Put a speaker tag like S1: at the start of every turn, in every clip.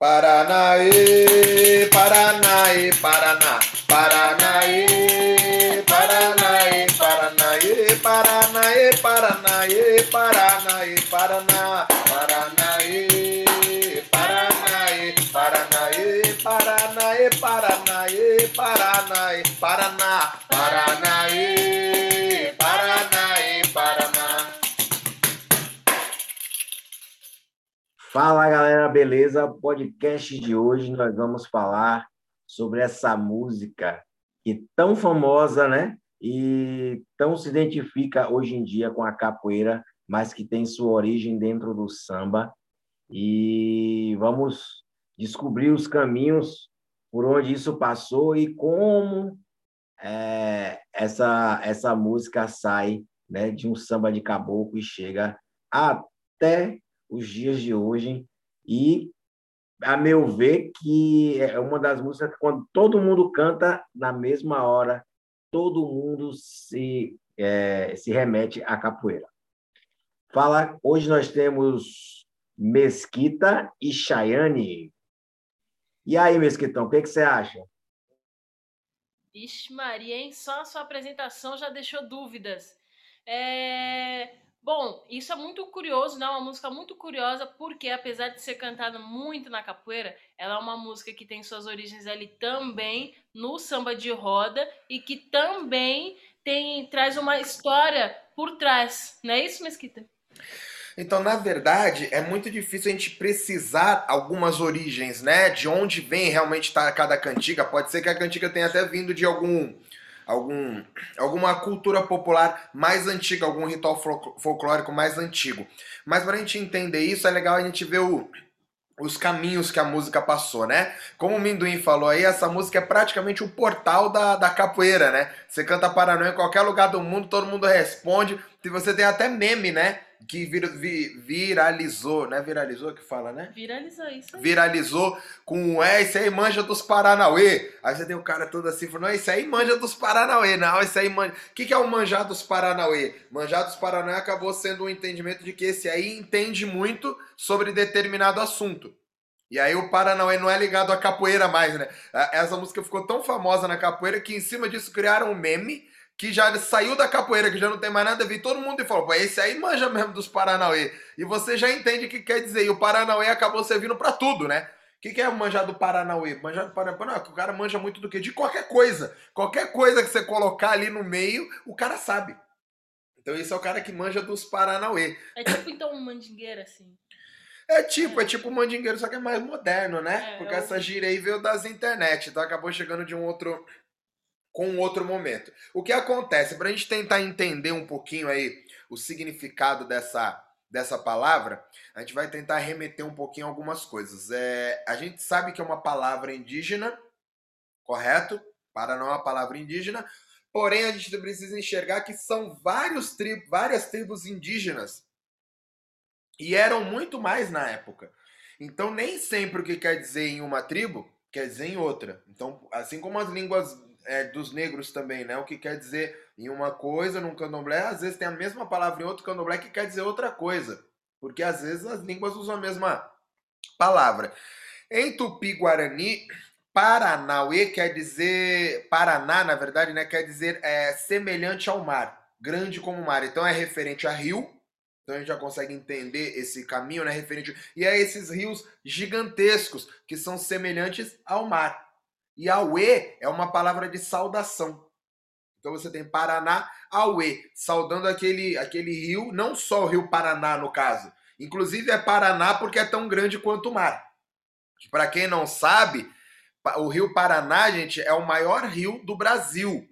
S1: Paranaê, Paranaê, Paraná, Paranaê, Paranaê, Paranaê, Paranaê, Paranaê, Paranaê, Paraná, Paranaê, Paranaê, Paranaê, Paranaê, Paranaê, Paranaê, Paraná, Paranaê,
S2: Fala galera, beleza? Podcast de hoje nós vamos falar sobre essa música que tão famosa, né? E tão se identifica hoje em dia com a capoeira, mas que tem sua origem dentro do samba. E vamos descobrir os caminhos por onde isso passou e como é, essa, essa música sai né, de um samba de caboclo e chega até os dias de hoje. E, a meu ver, que é uma das músicas que, quando todo mundo canta na mesma hora, todo mundo se, é, se remete à capoeira. Fala, hoje nós temos Mesquita e Chayane. E aí, Mesquitão, o que, que você acha?
S3: Vixe Maria, hein? Só a sua apresentação já deixou dúvidas. É... Bom, isso é muito curioso, né? Uma música muito curiosa, porque apesar de ser cantada muito na capoeira, ela é uma música que tem suas origens ali também no samba de roda e que também tem traz uma história por trás, não é isso, Mesquita?
S1: Então, na verdade, é muito difícil a gente precisar algumas origens, né? De onde vem realmente tá cada cantiga. Pode ser que a cantiga tenha até vindo de algum algum, alguma cultura popular mais antiga, algum ritual folclórico mais antigo. Mas para a gente entender isso, é legal a gente ver o, os caminhos que a música passou, né? Como o Minduim falou aí, essa música é praticamente o portal da, da capoeira, né? Você canta Paranoia em qualquer lugar do mundo, todo mundo responde. E você tem até meme, né? Que vir, vir, viralizou, né? Viralizou que fala, né?
S3: Viralizou isso. Aí.
S1: Viralizou com, é, esse aí manja dos Paranauê. Aí você tem o cara todo assim, falando, não, esse aí manja dos Paranauê. Não, esse aí manja... O que, que é o manjar dos Paranauê? Manjar dos Paranauê acabou sendo um entendimento de que esse aí entende muito sobre determinado assunto. E aí o Paranauê não é ligado à capoeira mais, né? Essa música ficou tão famosa na capoeira que em cima disso criaram um meme que já saiu da capoeira, que já não tem mais nada a ver, todo mundo falou, pô, esse aí manja mesmo dos Paranauê. E você já entende o que quer dizer. E o Paranauê acabou servindo para tudo, né? O que, que é manjar do Paranauê? Manjar do Paranauê, não, o cara manja muito do quê? De qualquer coisa. Qualquer coisa que você colocar ali no meio, o cara sabe. Então esse é o cara que manja dos Paranauê.
S3: É tipo então um mandingueiro, assim.
S1: É tipo, é, é tipo um mandingueiro, só que é mais moderno, né? É, Porque eu... essa gira aí veio das internet, então acabou chegando de um outro com outro momento. O que acontece? Para a gente tentar entender um pouquinho aí o significado dessa, dessa palavra, a gente vai tentar remeter um pouquinho algumas coisas. É, a gente sabe que é uma palavra indígena, correto? Para não é uma palavra indígena, porém a gente precisa enxergar que são vários tri várias tribos indígenas e eram muito mais na época. Então nem sempre o que quer dizer em uma tribo quer dizer em outra. Então, assim como as línguas é, dos negros também, né? O que quer dizer em uma coisa, num candomblé, às vezes tem a mesma palavra em outro candomblé que quer dizer outra coisa. Porque às vezes as línguas usam a mesma palavra. Em tupi-guarani, Paranauê quer dizer. Paraná, na verdade, né? Quer dizer é, semelhante ao mar, grande como o mar. Então é referente a rio. Então a gente já consegue entender esse caminho, né? Referente. E é esses rios gigantescos que são semelhantes ao mar. E Aue é uma palavra de saudação. Então você tem Paraná, Aue, saudando aquele, aquele rio, não só o rio Paraná no caso. Inclusive é Paraná porque é tão grande quanto o mar. Para quem não sabe, o rio Paraná, gente, é o maior rio do Brasil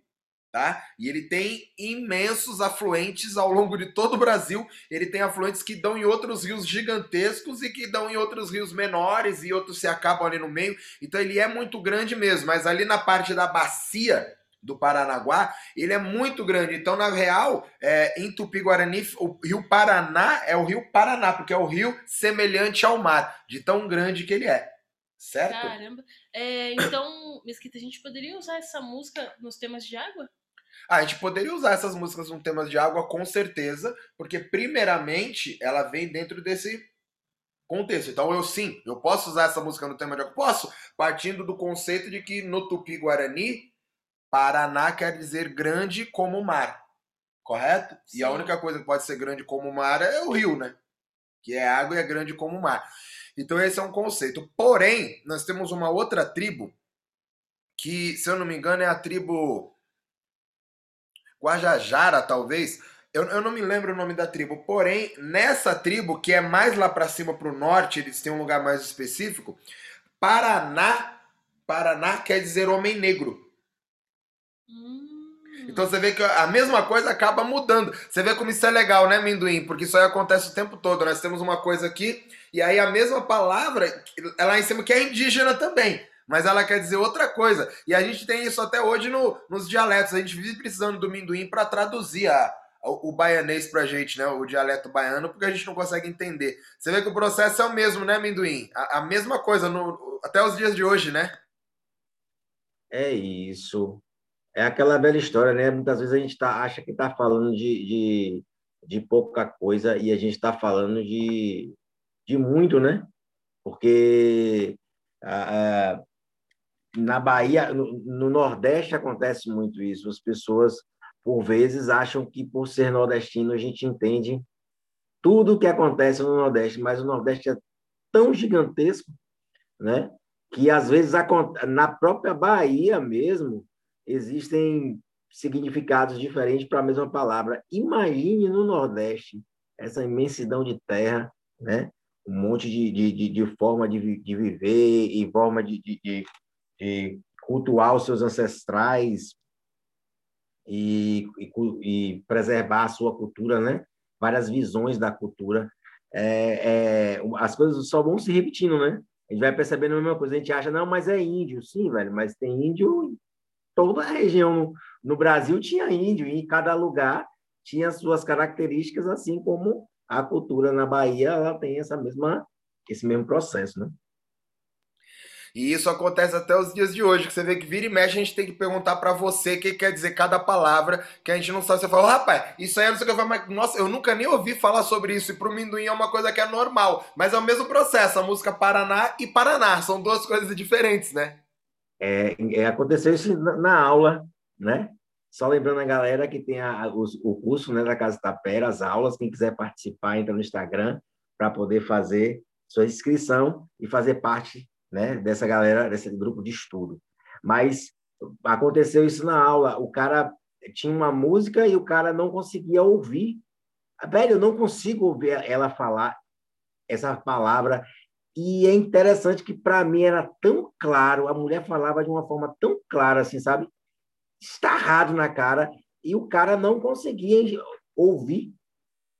S1: tá? E ele tem imensos afluentes ao longo de todo o Brasil. Ele tem afluentes que dão em outros rios gigantescos e que dão em outros rios menores e outros se acabam ali no meio. Então ele é muito grande mesmo, mas ali na parte da bacia do Paranaguá, ele é muito grande. Então, na real, é, em Tupi-Guarani, o rio Paraná é o rio Paraná, porque é o rio semelhante ao mar, de tão grande que ele é. Certo?
S3: Caramba. É, então, Mesquita, a gente poderia usar essa música nos temas de água?
S1: Ah, a gente poderia usar essas músicas no tema de água com certeza, porque primeiramente ela vem dentro desse contexto. Então eu sim, eu posso usar essa música no tema de posso, partindo do conceito de que no Tupi-Guarani, Paraná quer dizer grande como o mar. Correto? Sim. E a única coisa que pode ser grande como o mar é o rio, né? Que é água e é grande como o mar. Então esse é um conceito. Porém, nós temos uma outra tribo que, se eu não me engano, é a tribo Guajajara, talvez, eu, eu não me lembro o nome da tribo, porém, nessa tribo, que é mais lá para cima para o norte, eles têm um lugar mais específico, Paraná, Paraná quer dizer homem negro. Hum. Então você vê que a mesma coisa acaba mudando. Você vê como isso é legal, né, Minduim? Porque isso aí acontece o tempo todo. Nós temos uma coisa aqui, e aí a mesma palavra, ela é em cima que é indígena também mas ela quer dizer outra coisa. E a gente tem isso até hoje no, nos dialetos. A gente vive precisando do minduim para traduzir a, o, o baianês pra gente, né? O dialeto baiano, porque a gente não consegue entender. Você vê que o processo é o mesmo, né, Minduim? A, a mesma coisa, no, até os dias de hoje, né?
S2: É isso. É aquela velha história, né? Muitas vezes a gente tá, acha que está falando de, de, de, pouca coisa e a gente está falando de, de muito, né? Porque na Bahia, no, no Nordeste acontece muito isso. As pessoas por vezes, acham que por ser nordestino a gente entende tudo o que acontece no Nordeste, mas o Nordeste é tão gigantesco, né? Que às vezes na própria Bahia mesmo existem significados diferentes para a mesma palavra. Imagine no Nordeste essa imensidão de terra, né? Um monte de, de, de forma de, de viver e forma de, de, de cultuar os seus ancestrais, e, e, e, preservar a sua cultura, né? Várias visões da cultura. É, é, as coisas só vão se repetindo, né? A gente vai percebendo a mesma coisa. A gente acha, não, mas é índio. Sim, velho, mas tem índio em toda a região. No Brasil tinha índio, e em cada lugar tinha suas características, assim como a cultura na Bahia ela tem essa mesma, esse mesmo processo, né?
S1: E isso acontece até os dias de hoje, que você vê que vira e mexe, a gente tem que perguntar para você o que quer dizer cada palavra, que a gente não sabe. Você fala, rapaz, isso aí eu não sei o que eu mas nossa, eu nunca nem ouvi falar sobre isso. E pro Minduim é uma coisa que é normal. Mas é o mesmo processo, a música Paraná e Paraná. São duas coisas diferentes, né?
S2: É, é aconteceu isso na, na, aula, né? Só lembrando a galera que tem a, o, o curso né, da Casa Tapera, as aulas, quem quiser participar, entra no Instagram para poder fazer sua inscrição e fazer parte né, dessa galera, desse grupo de estudo. Mas aconteceu isso na aula, o cara tinha uma música e o cara não conseguia ouvir. Velho, eu não consigo ouvir ela falar essa palavra. E é interessante que para mim era tão claro, a mulher falava de uma forma tão clara, assim, sabe? Estarrado na cara, e o cara não conseguia ouvir.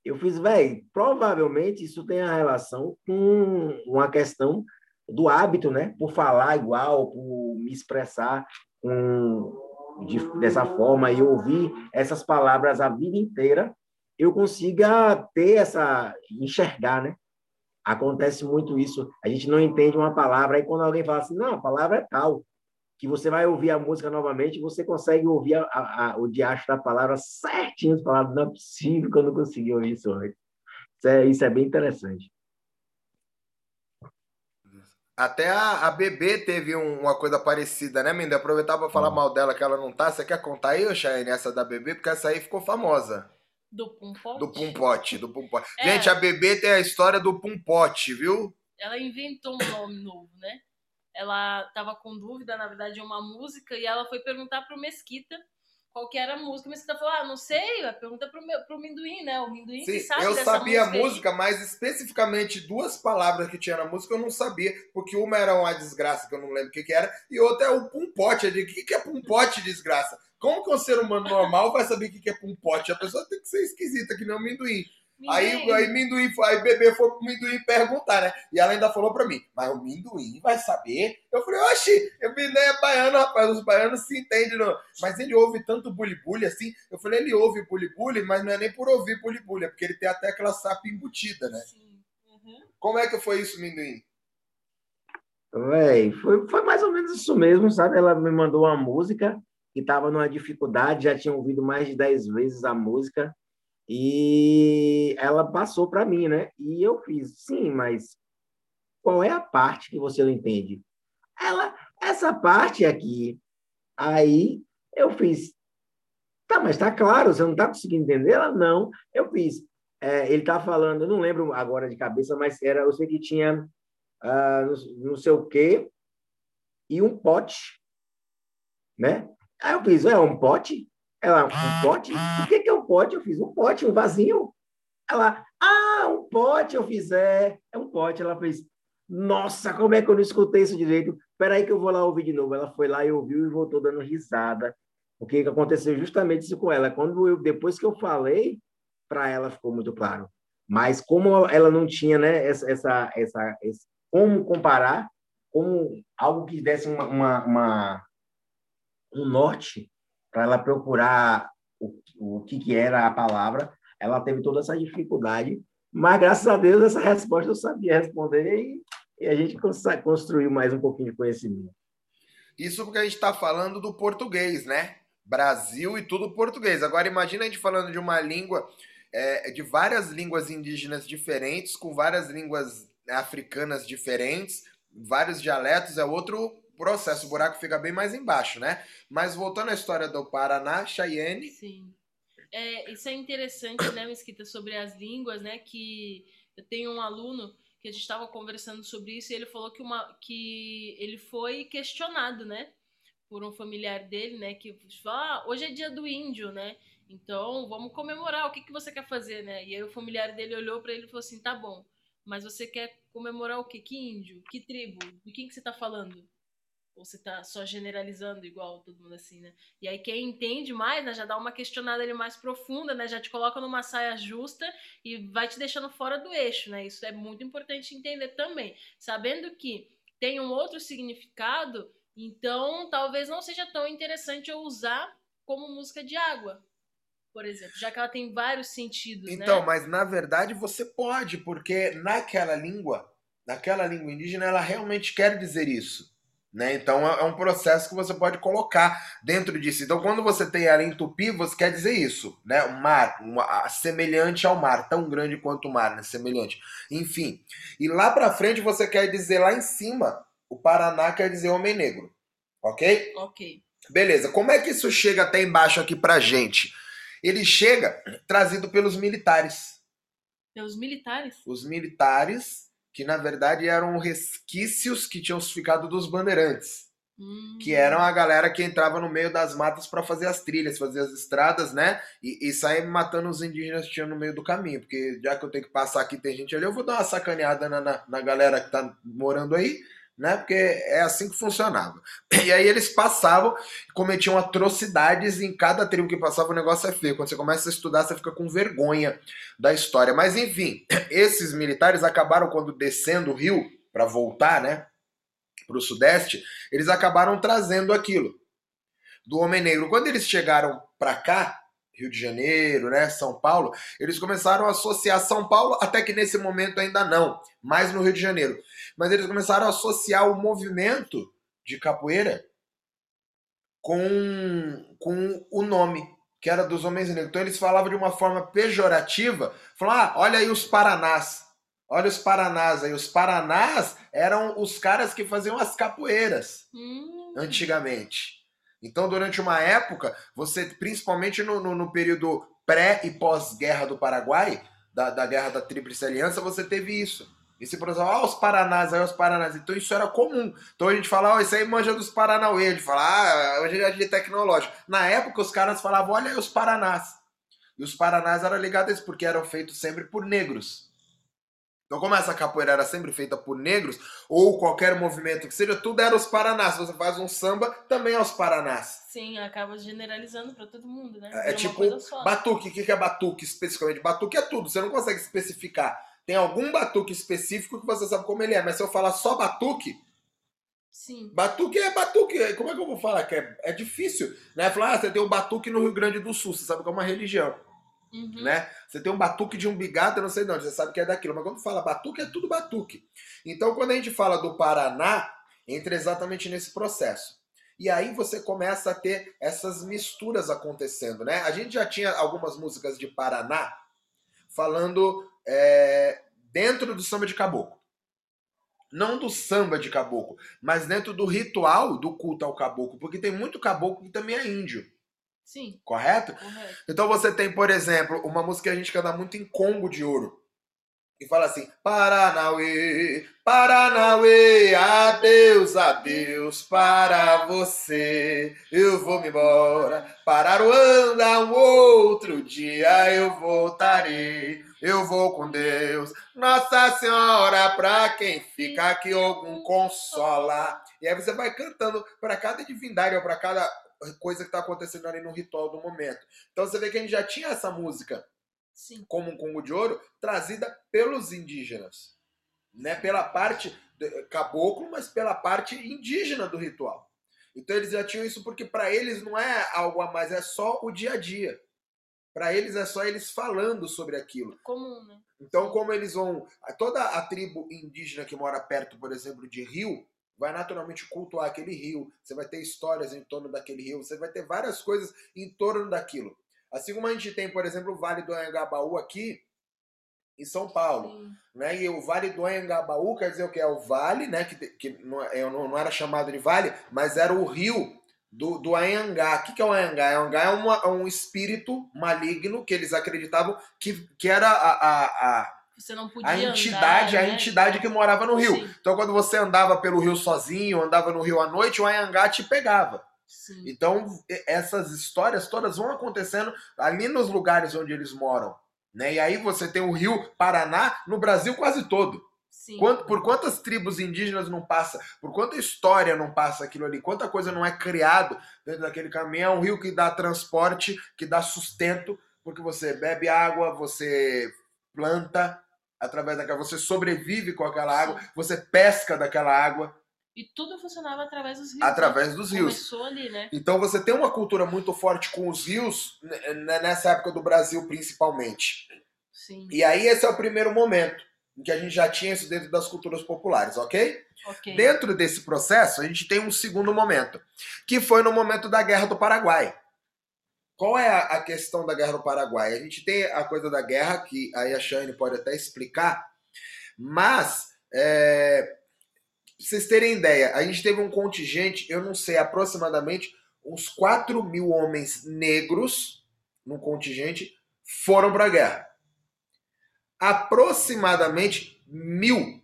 S2: Eu fiz, velho, provavelmente isso tem a relação com uma questão do hábito, né? Por falar igual, por me expressar com, de, dessa forma e ouvir essas palavras a vida inteira, eu consiga ter essa enxergar, né? Acontece muito isso. A gente não entende uma palavra, aí quando alguém fala assim, não, a palavra é tal, que você vai ouvir a música novamente, você consegue ouvir a, a, a, o diacho da palavra certinho, falando, não é possível que eu não consegui ouvir isso hoje. Isso é, isso é bem interessante.
S1: Até a, a Bebê teve um, uma coisa parecida, né, Minda? Aproveitar para falar hum. mal dela que ela não tá. Você quer contar aí, Shane, essa da Bebê? Porque essa aí ficou famosa.
S3: Do Pumpote?
S1: Do Pumpote, do Pumpote. É. Gente, a Bebê tem a história do Pumpote, viu?
S3: Ela inventou um nome novo, né? Ela tava com dúvida, na verdade, de uma música e ela foi perguntar pro Mesquita qual que era a música, mas você tá falando, ah, não sei, pergunta pro, meu, pro Minduim, né? O Minduim Sim, que sabe
S1: eu sabia a música,
S3: aí.
S1: mas especificamente duas palavras que tinha na música eu não sabia, porque uma era uma desgraça, que eu não lembro o que, que era, e outra é o pumpote. Eu digo, o que, que é pumpote, desgraça? Como que um ser humano normal vai saber o que, que é pumpote? A pessoa tem que ser esquisita, que nem o Minduim. Aí, aí, Minduim, aí bebê foi pro Minduim perguntar, né? E ela ainda falou pra mim, mas o Minduim vai saber? Eu falei, oxi, eu nem é baiano, rapaz, os baianos se entendem, não. Mas ele ouve tanto bully-bully assim. Eu falei, ele ouve bully-bully, mas não é nem por ouvir bully-bully, é porque ele tem até aquela sapa embutida, né? Sim. Uhum. Como é que foi isso, Minduim?
S2: Véi, foi, foi mais ou menos isso mesmo, sabe? Ela me mandou uma música que estava numa dificuldade, já tinha ouvido mais de 10 vezes a música, e ela passou para mim, né? E eu fiz, sim, mas qual é a parte que você não entende? Ela, essa parte aqui. Aí eu fiz, tá, mas tá claro, você não está conseguindo entender? Ela, não. Eu fiz, é, ele tá falando, eu não lembro agora de cabeça, mas era, eu sei que tinha uh, não, não sei o quê, e um pote, né? Aí eu fiz, é um pote? Ela, um pote? O que, que é um pote? Eu fiz, um pote, um vasinho. Ela, ah, um pote, eu fiz, é, é um pote. Ela fez, nossa, como é que eu não escutei isso direito? Espera aí que eu vou lá ouvir de novo. Ela foi lá e ouviu e voltou dando risada. O que aconteceu justamente isso com ela. Quando eu, depois que eu falei, para ela ficou muito claro. Mas como ela não tinha, né, essa, essa, essa esse, como comparar, como algo que desse uma, uma, uma um norte para ela procurar o, o que, que era a palavra, ela teve toda essa dificuldade, mas graças a Deus essa resposta eu sabia responder e, e a gente construiu mais um pouquinho de conhecimento.
S1: Isso porque a gente está falando do português, né? Brasil e tudo português. Agora imagina a gente falando de uma língua, é, de várias línguas indígenas diferentes, com várias línguas africanas diferentes, vários dialetos, é outro processo, o buraco fica bem mais embaixo, né? Mas voltando à história do Paraná, Cheyenne.
S3: Sim. É, isso é interessante, né, Mesquita, sobre as línguas, né? Que eu tenho um aluno que a gente estava conversando sobre isso e ele falou que, uma, que ele foi questionado, né? Por um familiar dele, né? Que falou, ah, hoje é dia do índio, né? Então vamos comemorar, o que, que você quer fazer, né? E aí o familiar dele olhou para ele e falou assim: tá bom, mas você quer comemorar o quê? Que índio? Que tribo? De quem que você tá falando? Ou você tá só generalizando igual todo mundo assim, né? E aí quem entende mais, né, já dá uma questionada ali mais profunda, né? Já te coloca numa saia justa e vai te deixando fora do eixo, né? Isso é muito importante entender também. Sabendo que tem um outro significado, então talvez não seja tão interessante eu usar como música de água, por exemplo, já que ela tem vários sentidos,
S1: Então,
S3: né?
S1: mas na verdade você pode, porque naquela língua, naquela língua indígena, ela realmente quer dizer isso. Né? Então é, é um processo que você pode colocar dentro disso. Então, quando você tem ela em tupi, você quer dizer isso, né? O mar, uma, semelhante ao mar, tão grande quanto o mar, né? Semelhante. Enfim. E lá para frente você quer dizer lá em cima, o Paraná quer dizer homem negro. Ok?
S3: Ok.
S1: Beleza. Como é que isso chega até embaixo aqui pra gente? Ele chega trazido pelos militares.
S3: Pelos militares?
S1: Os militares que na verdade eram resquícios que tinham ficado dos bandeirantes.
S3: Hum.
S1: Que eram a galera que entrava no meio das matas para fazer as trilhas, fazer as estradas, né? E, e sair matando os indígenas que tinham no meio do caminho. Porque já que eu tenho que passar aqui, tem gente ali, eu vou dar uma sacaneada na, na, na galera que tá morando aí né? Porque é assim que funcionava. E aí eles passavam, cometiam atrocidades em cada tribo que passava, o negócio é feio. Quando você começa a estudar, você fica com vergonha da história. Mas enfim, esses militares acabaram quando descendo o rio para voltar, né, para o sudeste, eles acabaram trazendo aquilo do homem negro. Quando eles chegaram para cá, Rio de Janeiro, né, São Paulo, eles começaram a associar São Paulo, até que nesse momento ainda não, mais no Rio de Janeiro. Mas eles começaram a associar o movimento de capoeira com, com o nome, que era dos homens negros. Então eles falavam de uma forma pejorativa, falavam, ah, olha aí os Paranás. Olha os Paranás aí. Os Paranás eram os caras que faziam as capoeiras
S3: hum.
S1: antigamente. Então, durante uma época, você, principalmente no, no, no período pré e pós-guerra do Paraguai, da, da guerra da Tríplice Aliança, você teve isso. E se por ah, os Paranás, aí os Paranás. Então isso era comum. Então a gente fala, ó, oh, isso aí manja dos Paranauê. A gente fala, ah, hoje é de tecnológico. Na época os caras falavam, olha aí os Paranás. E os Paranás eram ligados a isso, porque eram feitos sempre por negros. Então, como essa capoeira era sempre feita por negros, ou qualquer movimento que seja, tudo era os Paranás. Se você faz um samba, também é os Paranás.
S3: Sim, acaba generalizando para todo mundo, né?
S1: É, é tipo batuque. O que é batuque especificamente? Batuque é tudo, você não consegue especificar. Tem algum batuque específico que você sabe como ele é, mas se eu falar só batuque,
S3: Sim.
S1: Batuque é batuque. Como é que eu vou falar? Que é, é difícil, né? Falar, ah, você tem o batuque no Rio Grande do Sul, você sabe que é uma religião.
S3: Uhum.
S1: Né? Você tem um batuque de um bigado, eu não sei onde, você sabe que é daquilo. Mas quando fala batuque, é tudo batuque. Então, quando a gente fala do Paraná, entra exatamente nesse processo. E aí você começa a ter essas misturas acontecendo, né? A gente já tinha algumas músicas de Paraná falando é, dentro do samba de caboclo. não do samba de caboclo, mas dentro do ritual do culto ao caboclo, porque tem muito caboclo que também é índio.
S3: Sim.
S1: Correto?
S3: Correto.
S1: Então você tem, por exemplo, uma música que a gente canta muito em Congo de Ouro. E fala assim: Paranauê, Paranauê, adeus, adeus para você. Eu vou me embora para Ruanda, um outro dia eu voltarei. Eu vou com Deus, Nossa Senhora, pra quem fica aqui algum consola. E aí você vai cantando para cada divindade ou para cada coisa que está acontecendo ali no ritual do momento. Então você vê que a gente já tinha essa música
S3: Sim.
S1: como um Congo de Ouro trazida pelos indígenas, né? Pela parte de- caboclo, mas pela parte indígena do ritual. Então eles já tinham isso porque para eles não é algo a mais, é só o dia a dia. Para eles é só eles falando sobre aquilo.
S3: Comum, né?
S1: Então, como eles vão. Toda a tribo indígena que mora perto, por exemplo, de rio, vai naturalmente cultuar aquele rio. Você vai ter histórias em torno daquele rio, você vai ter várias coisas em torno daquilo. Assim como a gente tem, por exemplo, o Vale do Anhangabaú aqui, em São Paulo.
S3: Sim.
S1: Né? E o Vale do Anhangabaú quer dizer o que? É o vale, né? Que, que não, é- não, não era chamado de vale, mas era o rio do, do Anhangá. O que, que é o Anhangá? O Anhangá é uma- é um espírito maligno que eles acreditavam que, que era a, a, a, a entidade,
S3: andar,
S1: a
S3: né?
S1: entidade que morava no rio.
S3: Sim.
S1: Então, quando você andava pelo rio sozinho, andava no rio à noite, o Anhangá te pegava.
S3: Sim.
S1: Então, essas histórias todas vão acontecendo ali nos lugares onde eles moram. Né? E aí você tem o rio Paraná no Brasil quase todo. Quanto- por quantas tribos indígenas não passa? Por quanta história não passa aquilo ali? Quanta coisa não é criado dentro daquele caminho? É um rio que dá transporte, que dá sustento, porque você bebe água, você planta através daquela, você sobrevive com aquela água, você pesca daquela água
S3: E tudo funcionava através dos rios.
S1: através dos
S3: né?
S1: rios.
S3: Começou ali, né?
S1: Então você tem uma cultura muito forte com os rios né, né, nessa época do Brasil, principalmente.
S3: Sim.
S1: E aí esse é o primeiro momento em que a gente já tinha isso dentro das culturas populares, ok?
S3: Ok.
S1: Dentro desse processo, a gente tem um segundo momento, que foi no momento da Guerra do Paraguai. Qual é a, questão da Guerra do Paraguai? A gente tem a coisa da guerra, que aí a Shane pode até explicar, mas, é, vocês terem ideia, a gente teve um contingente, eu não sei, aproximadamente uns 4 mil homens negros no contingente foram para a guerra. Aproximadamente mil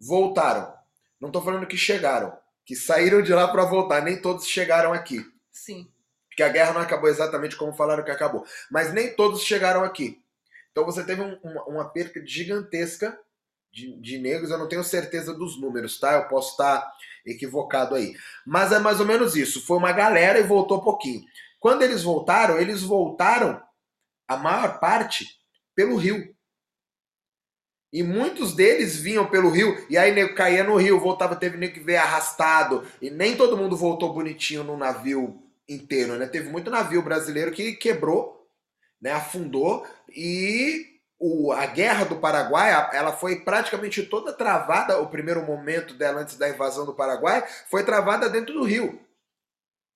S1: voltaram. Não estou falando que chegaram, que saíram de lá para voltar. Nem todos chegaram aqui.
S3: Sim.
S1: Porque a guerra não acabou exatamente como falaram que acabou. Mas nem todos chegaram aqui. Então você teve um- uma, uma perca gigantesca de, de negros. Eu não tenho certeza dos números, tá? Eu posso estar equivocado aí. Mas é mais ou menos isso. Foi uma galera e voltou pouquinho. Quando eles voltaram, eles voltaram, a maior parte, pelo rio. E muitos deles vinham pelo rio, e aí nego caía no rio, voltava, teve nego que veio arrastado. E nem todo mundo voltou bonitinho no navio inteiro, né? Teve muito navio brasileiro que quebrou, né? Afundou. E o, a guerra do Paraguai, ela foi praticamente toda travada, o primeiro momento dela antes da invasão do Paraguai, foi travada dentro do rio.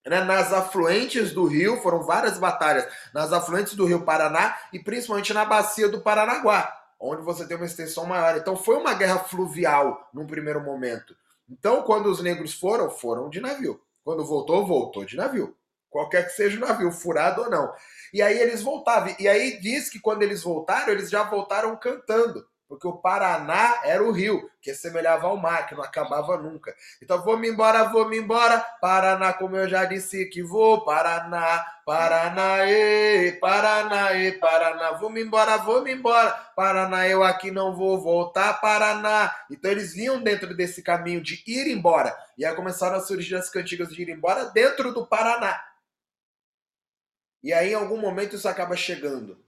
S1: Né? Nas afluentes do rio, foram várias batalhas, nas afluentes do rio Paraná e principalmente na bacia do Paranaguá, onde você tem uma extensão maior. Então foi uma guerra fluvial num primeiro momento. Então, quando os negros foram, foram de navio. Quando voltou, voltou de navio. Qualquer que seja o navio, furado ou não. E aí eles voltavam. E aí diz que quando eles voltaram, eles já voltaram cantando. Porque o Paraná era o rio, que assemelhava ao mar, que não acabava nunca. Então, vou-me embora, vou-me embora. Paraná, como eu já disse que vou. Paraná, Paraná, ê, Paraná, ê, Paraná. Vou-me embora, vou-me embora. Paraná, eu aqui não vou voltar. Paraná. Então, eles vinham dentro desse caminho de ir embora. E aí começaram a surgir as cantigas de ir embora dentro do Paraná. E aí, em algum momento, isso acaba chegando.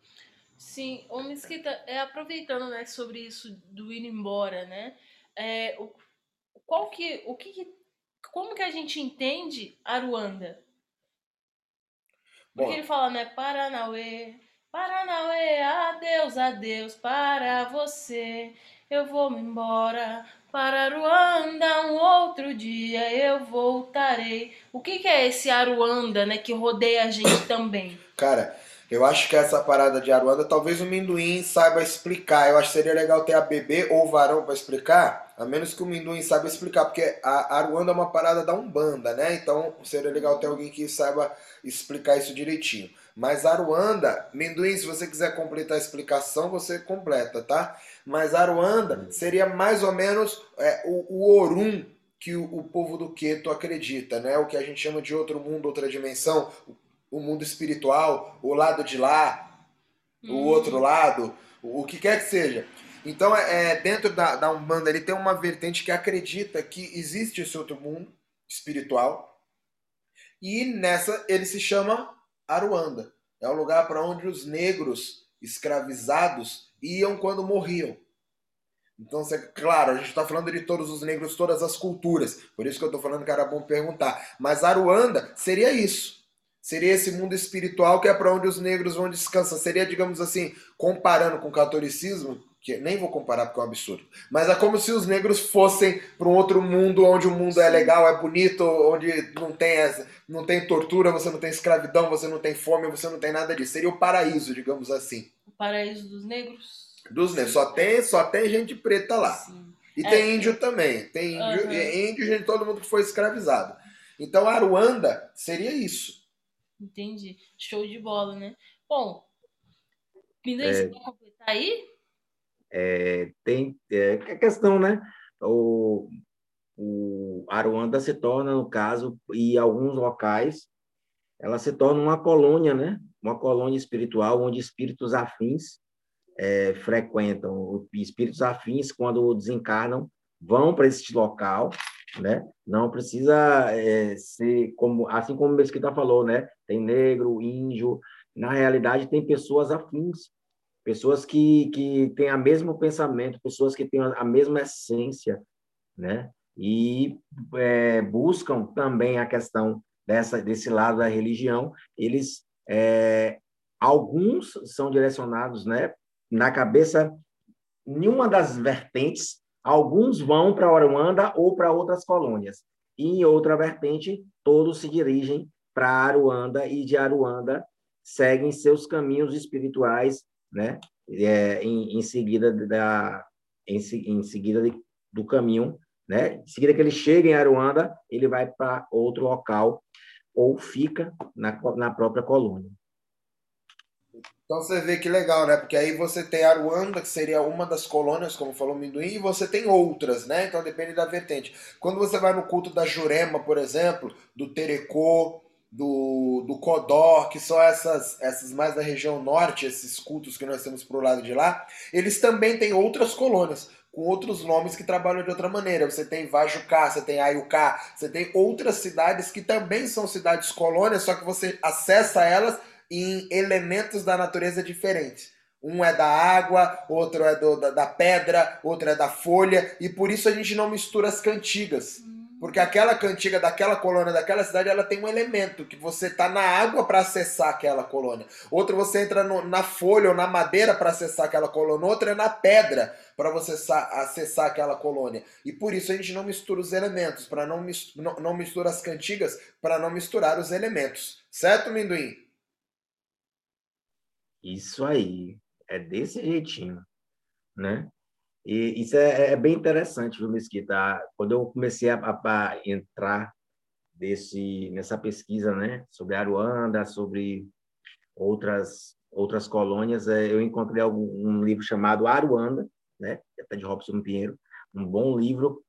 S3: Sim, o Mesquita, é, aproveitando né, sobre isso do ir embora, né? É, o, qual que, o que, como que a gente entende Aruanda? Porque
S1: Bom.
S3: ele fala, né? Paranauê, Paranauê, adeus, adeus para você. Eu vou me embora para Aruanda, um outro dia eu voltarei. O que, que é esse Aruanda, né? Que rodeia a gente também?
S1: Cara, eu acho que essa parada de Aruanda, talvez o Minduim saiba explicar. Eu acho que seria legal ter a bebê ou o varão para explicar. a menos que o Minduim saiba explicar, porque a Aruanda é uma parada da Umbanda, né? Então seria legal ter alguém que saiba explicar isso direitinho. Mas Aruanda, Minduim, se você quiser completar a explicação, você completa, tá? Mas Aruanda seria mais ou menos é, o, o Orum que o, o, povo do Queto acredita, né? O que a gente chama de outro mundo, outra dimensão, o, o mundo espiritual, o lado de lá, hum. o outro lado, o, o que quer que seja. Então, é, é, dentro da, da Umbanda, ele tem uma vertente que acredita que existe esse outro mundo espiritual. E nessa ele se chama Aruanda. É o lugar para onde os negros escravizados iam quando morriam. Então, claro, a gente está falando de todos os negros, todas as culturas. Por isso que eu estou falando que era bom perguntar. Mas Aruanda seria isso. Seria esse mundo espiritual que é para onde os negros vão descansar. Seria, digamos assim, comparando com o catolicismo, que nem vou comparar porque é um absurdo, mas é como se os negros fossem para um outro mundo onde o mundo é legal, é bonito, onde não tem essa, não tem tortura, você não tem escravidão, você não tem fome, você não tem nada disso. Seria o paraíso, digamos assim.
S3: Paraíso dos negros?
S1: Dos negros. Só tem, só tem gente preta lá. Sim. E é, tem índio também. Tem índio, uhum. índio, gente, todo mundo que foi escravizado. Então, Aruanda seria isso.
S3: Entendi. Show de bola, né? Bom, me dá é... completar aí?
S2: É, tem é, a questão, né? O, o Aruanda se torna, no caso, e alguns locais, ela se torna uma colônia, né? Uma colônia espiritual onde espíritos afins é, frequentam. Espíritos afins, quando desencarnam, vão para esse local, né? Não precisa é, ser como, assim como o Mesquita falou, né? Tem negro, índio. Na realidade, tem pessoas afins pessoas que, que têm o mesmo pensamento, pessoas que têm a mesma essência, né? E é, buscam também a questão dessa desse lado da religião. Eles é, alguns são direcionados, né? Na cabeça, nenhuma das vertentes. Alguns vão para Aruanda ou para outras colônias. E em outra vertente, todos se dirigem para Aruanda e de Aruanda seguem seus caminhos espirituais né? É, em, em seguida da em, em seguida de, do caminho, né? Em seguida que ele chega em Aruanda, ele vai para outro local ou fica na, na própria colônia.
S1: Então você vê que legal, né? Porque aí você tem Aruanda, que seria uma das colônias, como falou o Minduim, e você tem outras, né? Então depende da vertente. Quando você vai no culto da Jurema, por exemplo, do Terecô, do, do Codó, que são essas, essas mais da região norte, esses cultos que nós temos pro lado de lá, eles também têm outras colônias, com outros nomes que trabalham de outra maneira. Você tem Vajucá, você tem Ayucá, você tem outras cidades que também são cidades colônias, só que você acessa elas em elementos da natureza diferentes. Um é da água, outro é do, da, da pedra, outro é da folha, e por isso a gente não mistura as cantigas. Porque aquela cantiga daquela colônia, daquela cidade, ela tem um elemento que você tá na água para acessar aquela colônia. Outro você entra no, na folha ou na madeira para acessar aquela colônia. Outro é na pedra para você acessar aquela colônia. E por isso a gente não mistura os elementos, para não, não, não mistura as cantigas, para não misturar os elementos. Certo, Minduim?
S2: Isso aí. É desse jeitinho, né? E isso é, é bem interessante, viu, Mesquita? Quando eu comecei a, a, entrar desse, nessa pesquisa né, sobre Aruanda, sobre outras, outras colônias, é, eu encontrei algum, um livro chamado Aruanda, né, até de Robson Pinheiro, um bom livro,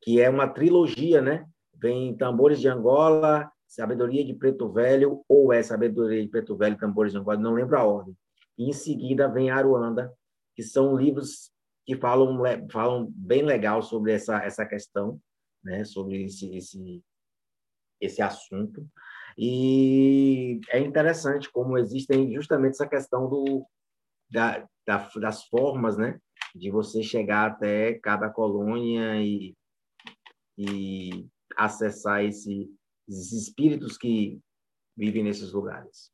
S2: que é uma trilogia, né? Vem Tambores de Angola, Sabedoria de Preto Velho, ou é Sabedoria de Preto Velho, Tambores de Angola, não lembro a ordem. E em seguida vem Aruanda, que são livros que falam, falam bem legal sobre essa, essa questão, né, sobre esse, esse, esse assunto. E é interessante como existem justamente essa questão do, da, da, das formas, né, de você chegar até cada colônia e, e acessar esse, esses espíritos que vivem nesses lugares.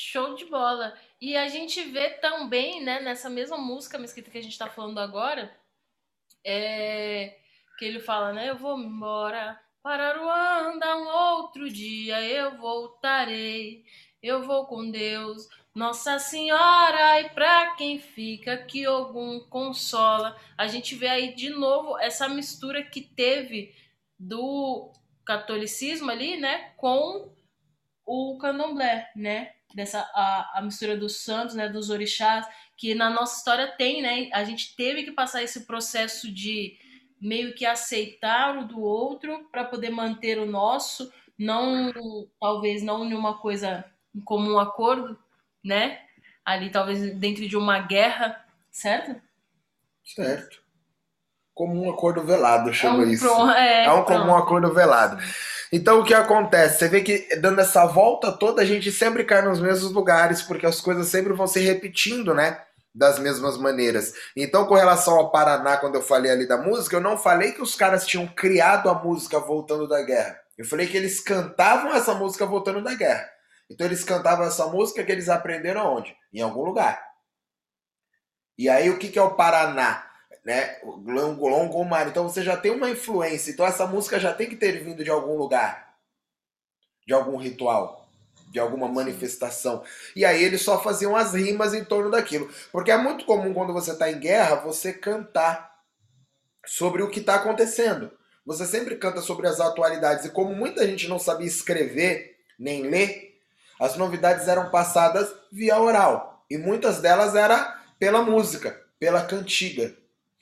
S3: Show de bola. E a gente vê também, né, nessa mesma música mesquita que a gente está falando agora, é, que ele fala, né, eu vou embora para Ruanda um outro dia eu voltarei. eu vou com Deus. Nossa Senhora, e para quem fica, que algum consola. A gente vê aí de novo essa mistura que teve do catolicismo ali, né, com o candomblé, né? Dessa a, a mistura dos santos, né, dos orixás, que na nossa história tem, né? A gente teve que passar esse processo de meio que aceitar o do outro para poder manter o nosso, não talvez não em uma coisa em comum acordo, né? Ali talvez dentro de uma guerra, certo?
S1: Certo. Comum acordo velado, chama
S3: é um
S1: isso.
S3: É,
S1: é um pronto. comum acordo velado. Então o que acontece? Você vê que dando essa volta toda, a gente sempre cai nos mesmos lugares, porque as coisas sempre vão se repetindo, né? Das mesmas maneiras. Então, com relação ao Paraná, quando eu falei ali da música, eu não falei que os caras tinham criado a música voltando da guerra. Eu falei que eles cantavam essa música voltando da guerra. Então eles cantavam essa música que eles aprenderam onde? Em algum lugar. E aí o que, que é o Paraná? Né? Longomar. Então você já tem uma influência. Então essa música já tem que ter vindo de algum lugar. De algum ritual. De alguma manifestação. E aí eles só faziam as rimas em torno daquilo. Porque é muito comum quando você está em guerra você cantar sobre o que está acontecendo. Você sempre canta sobre as atualidades. E como muita gente não sabia escrever nem ler, as novidades eram passadas via oral e muitas delas era pela música, pela cantiga.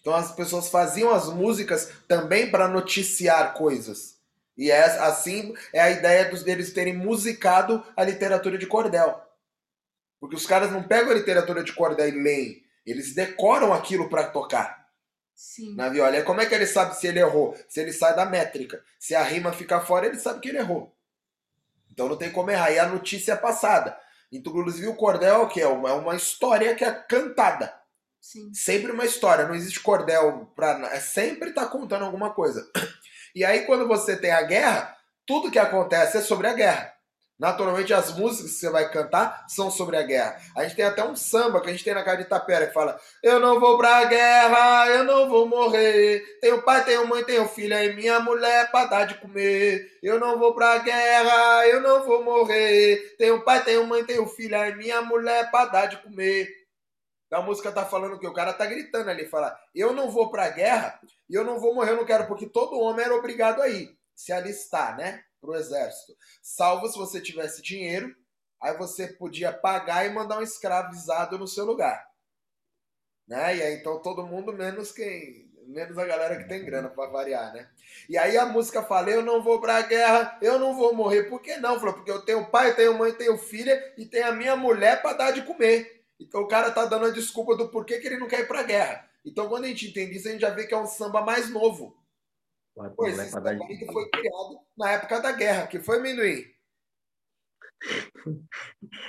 S1: Então as pessoas faziam as músicas também para noticiar coisas. E é, assim é a ideia dos deles terem musicado a literatura de cordel. Porque os caras não pegam a literatura de cordel e leem, eles decoram aquilo para tocar.
S3: Sim.
S1: Na viola. E como é que ele sabe se ele errou? Se ele sai da métrica. Se a rima ficar fora, ele sabe que ele errou. Então não tem como errar. E a notícia é passada. Inclusive o cordel é o que? É uma, é uma história que é cantada.
S3: Sim.
S1: Sempre uma história. Não existe cordel para. É sempre tá contando alguma coisa. E aí quando você tem a guerra, tudo que acontece é sobre a guerra. Naturalmente, as músicas que você vai cantar são sobre a guerra. A gente tem até um samba que a gente tem na casa de Itapera que fala: Eu não vou pra guerra, eu não vou morrer. Tenho pai, tenho mãe, tenho filha e minha mulher pra dar de comer. Eu não vou pra guerra, eu não vou morrer. Tenho pai, tenho mãe, tenho filha e minha mulher pra dar de comer. A música tá falando que o cara tá gritando ali: fala, Eu não vou pra guerra e eu não vou morrer, eu não quero, porque todo homem era obrigado a ir, se alistar, né? para o exército. Salvo se você tivesse dinheiro, aí você podia pagar e mandar um escravizado no seu lugar. Né? E aí então todo mundo menos quem, menos a galera que tem grana para variar, né? E aí a música fala: "Eu não vou para a guerra, eu não vou morrer". Por que não? Falou: "Porque eu tenho pai, tenho mãe, tenho filha e tenho a minha mulher para dar de comer". Então o cara tá dando a desculpa do porquê que ele não quer ir para a guerra. Então quando a gente entende isso, a gente já vê que é um samba mais novo. Pois esse samba que foi criado na época da guerra, que foi Minduim.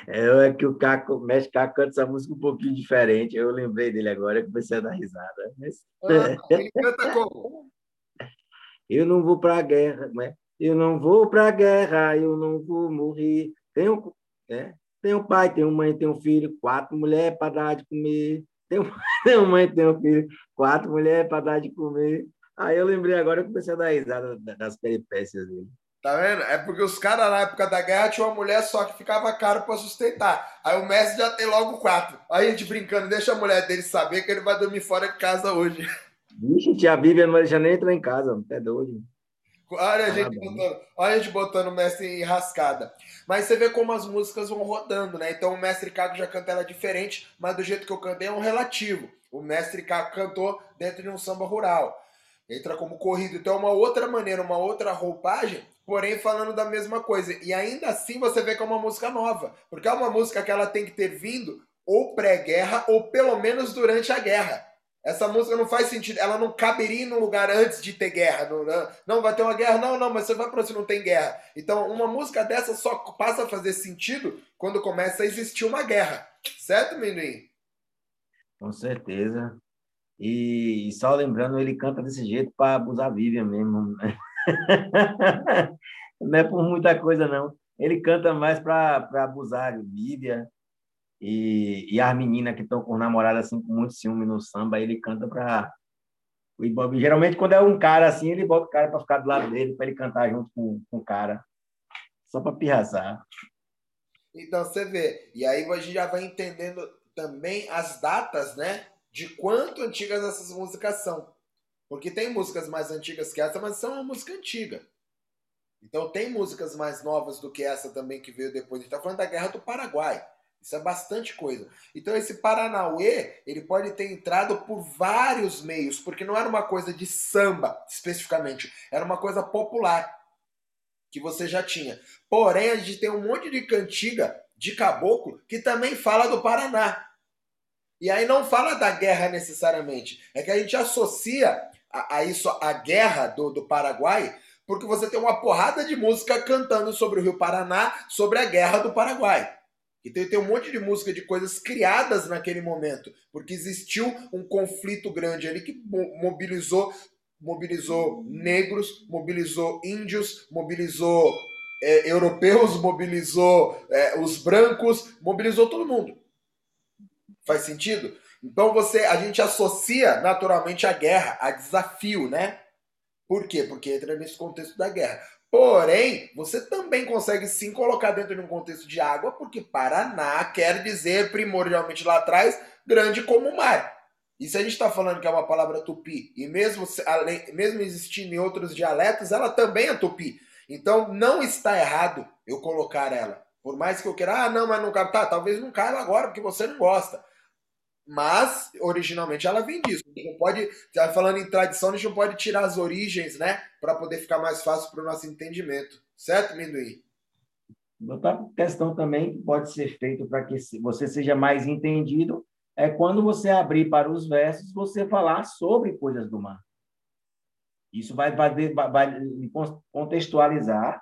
S2: É, é que o Caco, o mestre Caco canta essa música um pouquinho diferente. Eu lembrei dele agora, comecei a dar risada. Mas...
S1: Ah, ele canta como?
S2: Eu não vou para a guerra, né? Eu não vou para a guerra, eu não vou morrer. Tenho, é, tenho pai, tenho mãe, tenho filho, quatro mulheres para dar de comer. Tenho, tenho mãe, tenho filho, quatro mulheres para dar de comer. Aí eu lembrei agora, eu comecei a dar risada das peripécias dele.
S1: Tá vendo? É porque os caras na época da guerra tinham uma mulher só que ficava caro para sustentar. Aí o mestre já tem logo quatro. Aí a gente brincando, deixa a mulher dele saber que ele vai dormir fora de casa hoje.
S2: Vixe, tia Bíblia não já nem entrou em casa, é doido.
S1: Olha a, gente botando, olha a gente botando o mestre em rascada. Mas você vê como as músicas vão rodando, né? Então o mestre Caco já canta ela diferente, mas do jeito que eu cantei é um relativo. O mestre Caco cantou dentro de um samba rural entra como corrido. Então é uma outra maneira, uma outra roupagem, porém falando da mesma coisa. E ainda assim você vê que é uma música nova, porque é uma música que ela tem que ter vindo ou pré-guerra ou pelo menos durante a guerra. Essa música não faz sentido, ela não caberia no lugar antes de ter guerra. Não, não, não, vai ter uma guerra, não, não, mas você vai para onde não tem guerra. Então, uma música dessa só passa a fazer sentido quando começa a existir uma guerra. Certo, Menuim?
S2: Com certeza. E, só lembrando, ele canta desse jeito para abusar Vivian mesmo. Né? não é por muita coisa, não. Ele canta mais para abusar Vivian e, e as meninas que estão com namorada assim, com muito ciúme no samba, ele canta para. Geralmente, quando é um cara assim, ele bota o cara para ficar do lado dele, para ele cantar junto com, com o cara, só para pirraçar.
S1: Então você vê. E aí a gente já vai entendendo também as datas, né? De quanto antigas essas músicas são. Porque tem músicas mais antigas que essa, mas são uma música antiga. Então tem músicas mais novas do que essa também que veio depois. A gente está falando da Guerra do Paraguai. Isso é bastante coisa. Então esse Paranauê, ele pode ter entrado por vários meios, porque não era uma coisa de samba especificamente, era uma coisa popular que você já tinha. Porém, a gente tem um monte de cantiga de caboclo que também fala do Paraná. E aí não fala da guerra necessariamente. É que a gente associa a, a isso a guerra do, do Paraguai, porque você tem uma porrada de música cantando sobre o Rio Paraná, sobre a guerra do Paraguai. Então tem um monte de música de coisas criadas naquele momento, porque existiu um conflito grande ali que mobilizou mobilizou negros, mobilizou índios, mobilizou é, europeus, mobilizou é, os brancos, mobilizou todo mundo. Faz sentido? Então você, a gente associa naturalmente a guerra, a desafio, né? Por quê? Porque entra nesse contexto da guerra. Porém, você também consegue sim colocar dentro de um contexto de água, porque Paraná quer dizer primordialmente lá atrás grande como o mar. E se a gente está falando que é uma palavra tupi, e mesmo, mesmo existindo em outros dialetos, ela também é tupi. Então não está errado eu colocar ela. Por mais que eu queira, ah, não, mas não cabe. Tá, talvez não caiba agora, porque você não gosta. Mas, originalmente, ela vem disso. Não pode, tá falando em tradição, a gente não pode tirar as origens, né? Para poder ficar mais fácil para o nosso entendimento. Certo, Minduí?
S2: Outra questão também que pode ser feito para que você seja mais entendido é quando você abrir para os versos, você falar sobre coisas do mar. Isso vai, vai, vai contextualizar.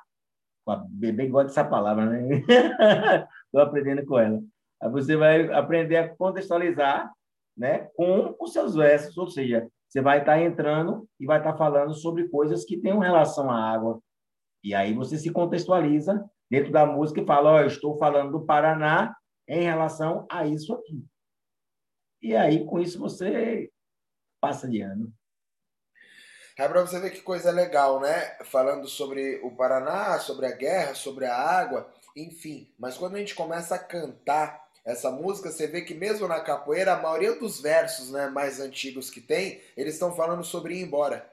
S2: A bebê gosta dessa palavra, né? Estou aprendendo com ela. Você vai aprender a contextualizar né, com os seus versos, ou seja, você vai estar entrando e vai estar falando sobre coisas que tenham relação à água. E aí você se contextualiza dentro da música e fala: Ó, oh, estou falando do Paraná em relação a isso aqui. E aí, com isso, você passa de ano.
S1: É para você ver que coisa legal, né? Falando sobre o Paraná, sobre a guerra, sobre a água, enfim. Mas quando a gente começa a cantar essa música, você vê que mesmo na capoeira, a maioria dos versos né, mais antigos que tem, eles estão falando sobre ir embora.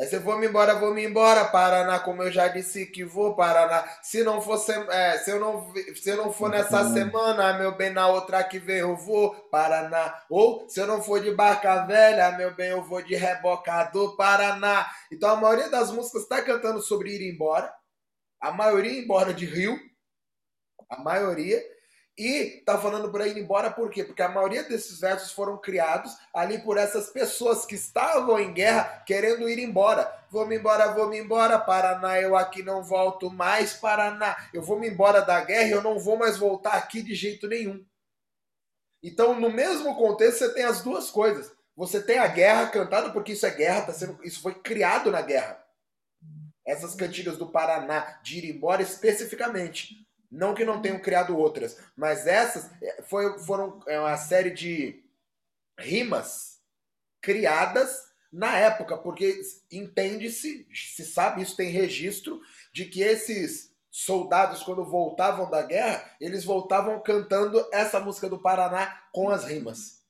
S1: Aí você vou me embora, vou me embora, Paraná, como eu já disse que vou, Paraná. Se não for, é, se eu não, se eu não for nessa uhum. semana, meu bem, na outra que vem eu vou, Paraná. Ou se eu não for de barca velha, meu bem, eu vou de rebocador, Paraná. Então a maioria das músicas está cantando sobre ir embora. A maioria embora de Rio. A maioria. E tá falando para ir embora por quê? Porque a maioria desses versos foram criados ali por essas pessoas que estavam em guerra querendo ir embora. Vou-me embora, vou-me embora, Paraná, eu aqui não volto mais, Paraná. Eu vou-me embora da guerra eu não vou mais voltar aqui de jeito nenhum. Então, no mesmo contexto, você tem as duas coisas. Você tem a guerra cantada, porque isso é guerra, tá sendo, isso foi criado na guerra. Essas cantigas do Paraná, de ir embora especificamente. Não que não tenham criado outras, mas essas é, foi, foram é, uma série de rimas criadas na época, porque entende-se, se sabe, isso tem registro, de que esses soldados, quando voltavam da guerra, eles voltavam cantando essa música do Paraná com as rimas.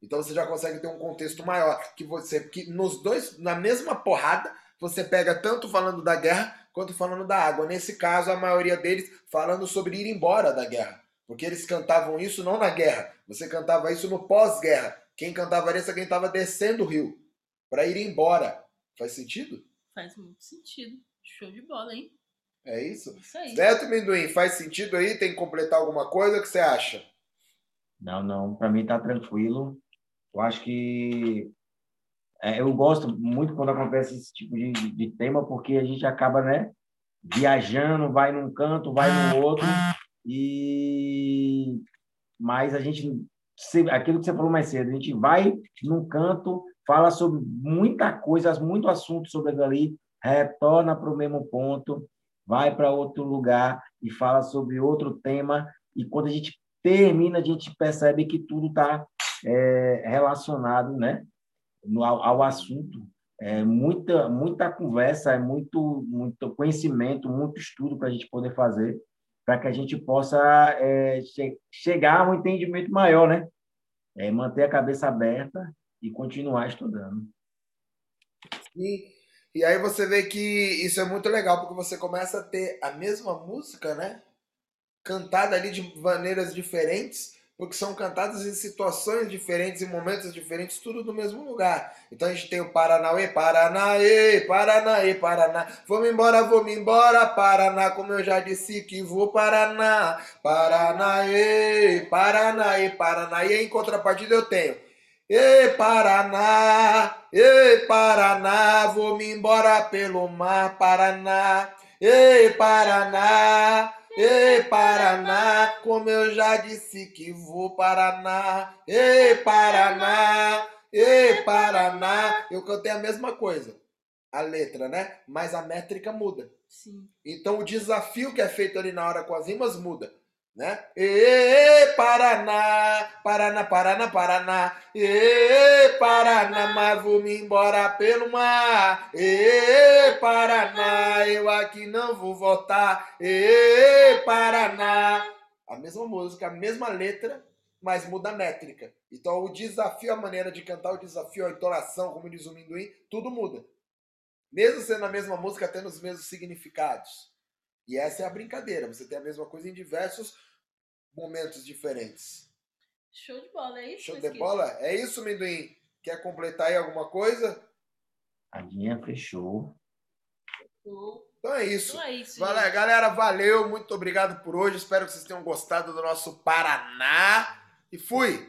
S1: Então você já consegue ter um contexto maior, que você que nos dois, na mesma porrada, você pega tanto falando da guerra quanto falando da água. Nesse caso, a maioria deles falando sobre ir embora da guerra. Porque eles cantavam isso não na guerra, você cantava isso no pós-guerra. Quem cantava isso é quem estava descendo o rio para ir embora. Faz sentido?
S3: Faz muito sentido. Show de bola, hein?
S1: É isso? isso aí. Certo, Minduim? Faz sentido aí? Tem que completar alguma coisa? O que você acha?
S2: Não, não. Para mim tá tranquilo. Eu acho que é, eu gosto muito quando acontece esse tipo de, de, tema, porque a gente acaba, né, viajando, vai num canto, vai no outro, e mas a gente, aquilo que você falou mais cedo, a gente vai num canto, fala sobre muita coisa, muito assunto sobre ali, retorna para o mesmo ponto, vai para outro lugar e fala sobre outro tema, e quando a gente termina, a gente percebe que tudo está é, relacionado, né? No, ao, ao assunto. É muita, muita conversa, é muito, muito conhecimento, muito estudo para a gente poder fazer. para que a gente possa é, che chegar a um entendimento maior, né? É, manter a cabeça aberta e continuar estudando.
S1: E, e aí você vê que isso é muito legal, porque você começa a ter a mesma música, né? Cantada ali de maneiras diferentes, porque são cantadas em situações diferentes, em momentos diferentes, tudo no mesmo lugar. Então a gente tem o Paranauê, Paranaê, Paranaê, Paraná. Vamos embora, vamos embora, Paraná, como eu já disse que vou Paraná. Paranaê, Paranaê, Paraná. E em contrapartida eu tenho Ei, Paraná, ei, Paraná, vou-me embora pelo mar, Paraná. Ei, Paraná, Ei, Paraná, como eu já disse que vou Paraná. Ei, Paraná, ei, Paraná. Eu cantei a mesma coisa, a letra, né? Mas a métrica muda.
S3: Sim.
S1: Então o desafio que é feito ali na hora com as rimas muda né? E Paraná, Paraná, Paraná, Paraná, e Paraná, mas vou-me embora pelo mar. E Paraná, eu aqui não vou voltar. E Paraná. A mesma música, a mesma letra, mas muda a métrica. Então o desafio, a maneira de cantar, o desafio, a entonação, como diz o Minduim, tudo muda. Mesmo sendo a mesma música, tendo os mesmos significados. E essa é a brincadeira. Você tem a mesma coisa em diversos momentos diferentes.
S3: Show de bola, é isso?
S1: Show de bola? É isso, Minduim? Quer completar aí alguma coisa?
S2: A linha fechou.
S1: Então é isso.
S3: Então é isso
S1: Valeu, galera, valeu. Muito obrigado por hoje. Espero que vocês tenham gostado do nosso Paraná. E fui!